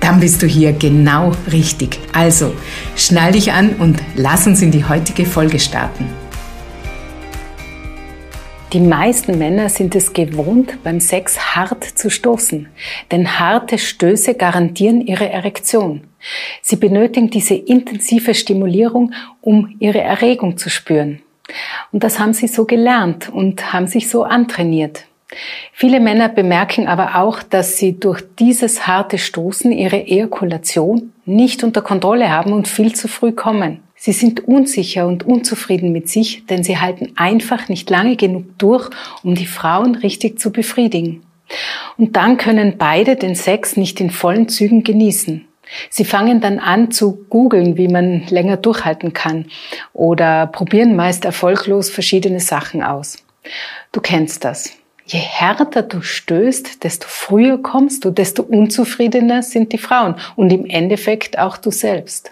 Dann bist du hier genau richtig. Also, schnall dich an und lass uns in die heutige Folge starten. Die meisten Männer sind es gewohnt, beim Sex hart zu stoßen, denn harte Stöße garantieren ihre Erektion. Sie benötigen diese intensive Stimulierung, um ihre Erregung zu spüren. Und das haben sie so gelernt und haben sich so antrainiert. Viele Männer bemerken aber auch, dass sie durch dieses harte Stoßen ihre Ejakulation nicht unter Kontrolle haben und viel zu früh kommen. Sie sind unsicher und unzufrieden mit sich, denn sie halten einfach nicht lange genug durch, um die Frauen richtig zu befriedigen. Und dann können beide den Sex nicht in vollen Zügen genießen. Sie fangen dann an zu googeln, wie man länger durchhalten kann oder probieren meist erfolglos verschiedene Sachen aus. Du kennst das. Je härter du stößt, desto früher kommst du, desto unzufriedener sind die Frauen und im Endeffekt auch du selbst.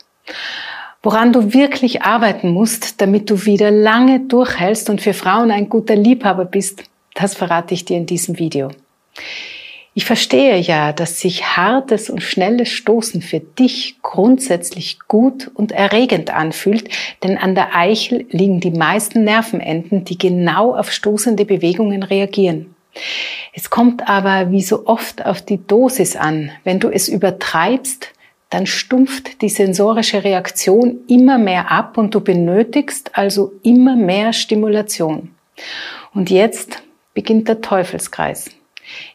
Woran du wirklich arbeiten musst, damit du wieder lange durchhältst und für Frauen ein guter Liebhaber bist, das verrate ich dir in diesem Video. Ich verstehe ja, dass sich hartes und schnelles Stoßen für dich grundsätzlich gut und erregend anfühlt, denn an der Eichel liegen die meisten Nervenenden, die genau auf stoßende Bewegungen reagieren. Es kommt aber wie so oft auf die Dosis an. Wenn du es übertreibst, dann stumpft die sensorische Reaktion immer mehr ab und du benötigst also immer mehr Stimulation. Und jetzt beginnt der Teufelskreis.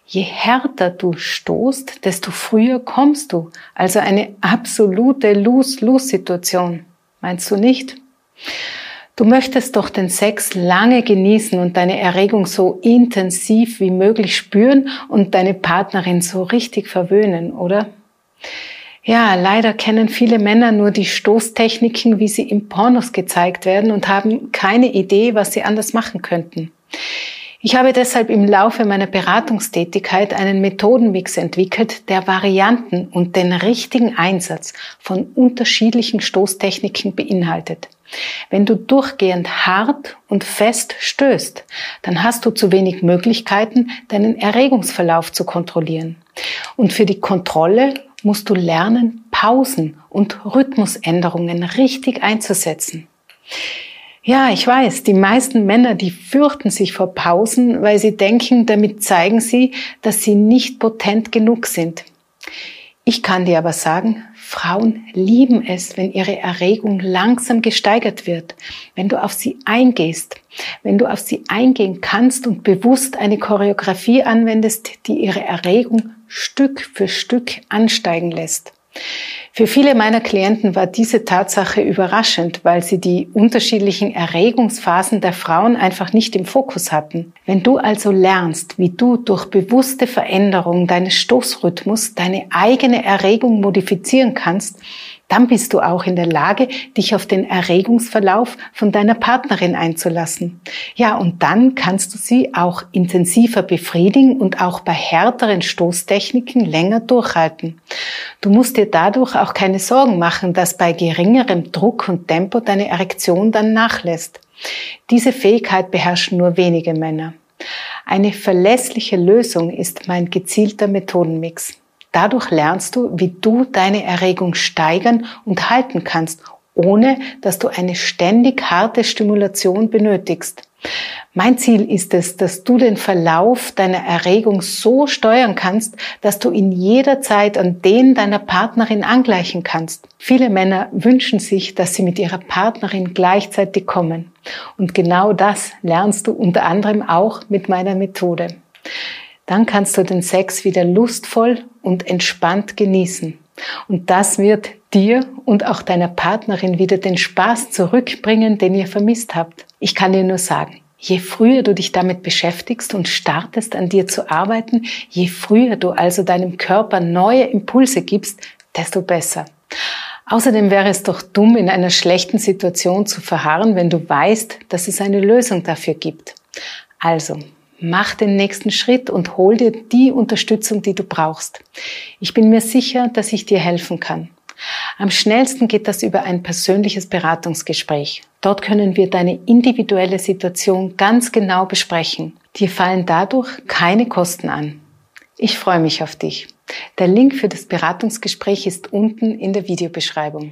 Je härter du stoßt, desto früher kommst du. Also eine absolute Lose-Lose-Situation. Meinst du nicht? Du möchtest doch den Sex lange genießen und deine Erregung so intensiv wie möglich spüren und deine Partnerin so richtig verwöhnen, oder? Ja, leider kennen viele Männer nur die Stoßtechniken, wie sie im Pornos gezeigt werden und haben keine Idee, was sie anders machen könnten. Ich habe deshalb im Laufe meiner Beratungstätigkeit einen Methodenmix entwickelt, der Varianten und den richtigen Einsatz von unterschiedlichen Stoßtechniken beinhaltet. Wenn du durchgehend hart und fest stößt, dann hast du zu wenig Möglichkeiten, deinen Erregungsverlauf zu kontrollieren. Und für die Kontrolle musst du lernen, Pausen und Rhythmusänderungen richtig einzusetzen. Ja, ich weiß, die meisten Männer, die fürchten sich vor Pausen, weil sie denken, damit zeigen sie, dass sie nicht potent genug sind. Ich kann dir aber sagen, Frauen lieben es, wenn ihre Erregung langsam gesteigert wird, wenn du auf sie eingehst, wenn du auf sie eingehen kannst und bewusst eine Choreografie anwendest, die ihre Erregung Stück für Stück ansteigen lässt. Für viele meiner Klienten war diese Tatsache überraschend, weil sie die unterschiedlichen Erregungsphasen der Frauen einfach nicht im Fokus hatten. Wenn du also lernst, wie du durch bewusste Veränderung deines Stoßrhythmus deine eigene Erregung modifizieren kannst, dann bist du auch in der Lage, dich auf den Erregungsverlauf von deiner Partnerin einzulassen. Ja, und dann kannst du sie auch intensiver befriedigen und auch bei härteren Stoßtechniken länger durchhalten. Du musst dir dadurch auch keine Sorgen machen, dass bei geringerem Druck und Tempo deine Erektion dann nachlässt. Diese Fähigkeit beherrschen nur wenige Männer. Eine verlässliche Lösung ist mein gezielter Methodenmix. Dadurch lernst du, wie du deine Erregung steigern und halten kannst, ohne dass du eine ständig harte Stimulation benötigst. Mein Ziel ist es, dass du den Verlauf deiner Erregung so steuern kannst, dass du ihn jederzeit an den deiner Partnerin angleichen kannst. Viele Männer wünschen sich, dass sie mit ihrer Partnerin gleichzeitig kommen. Und genau das lernst du unter anderem auch mit meiner Methode. Dann kannst du den Sex wieder lustvoll und entspannt genießen. Und das wird dir und auch deiner Partnerin wieder den Spaß zurückbringen, den ihr vermisst habt. Ich kann dir nur sagen, je früher du dich damit beschäftigst und startest an dir zu arbeiten, je früher du also deinem Körper neue Impulse gibst, desto besser. Außerdem wäre es doch dumm, in einer schlechten Situation zu verharren, wenn du weißt, dass es eine Lösung dafür gibt. Also, mach den nächsten Schritt und hol dir die Unterstützung, die du brauchst. Ich bin mir sicher, dass ich dir helfen kann. Am schnellsten geht das über ein persönliches Beratungsgespräch. Dort können wir deine individuelle Situation ganz genau besprechen. Dir fallen dadurch keine Kosten an. Ich freue mich auf dich. Der Link für das Beratungsgespräch ist unten in der Videobeschreibung.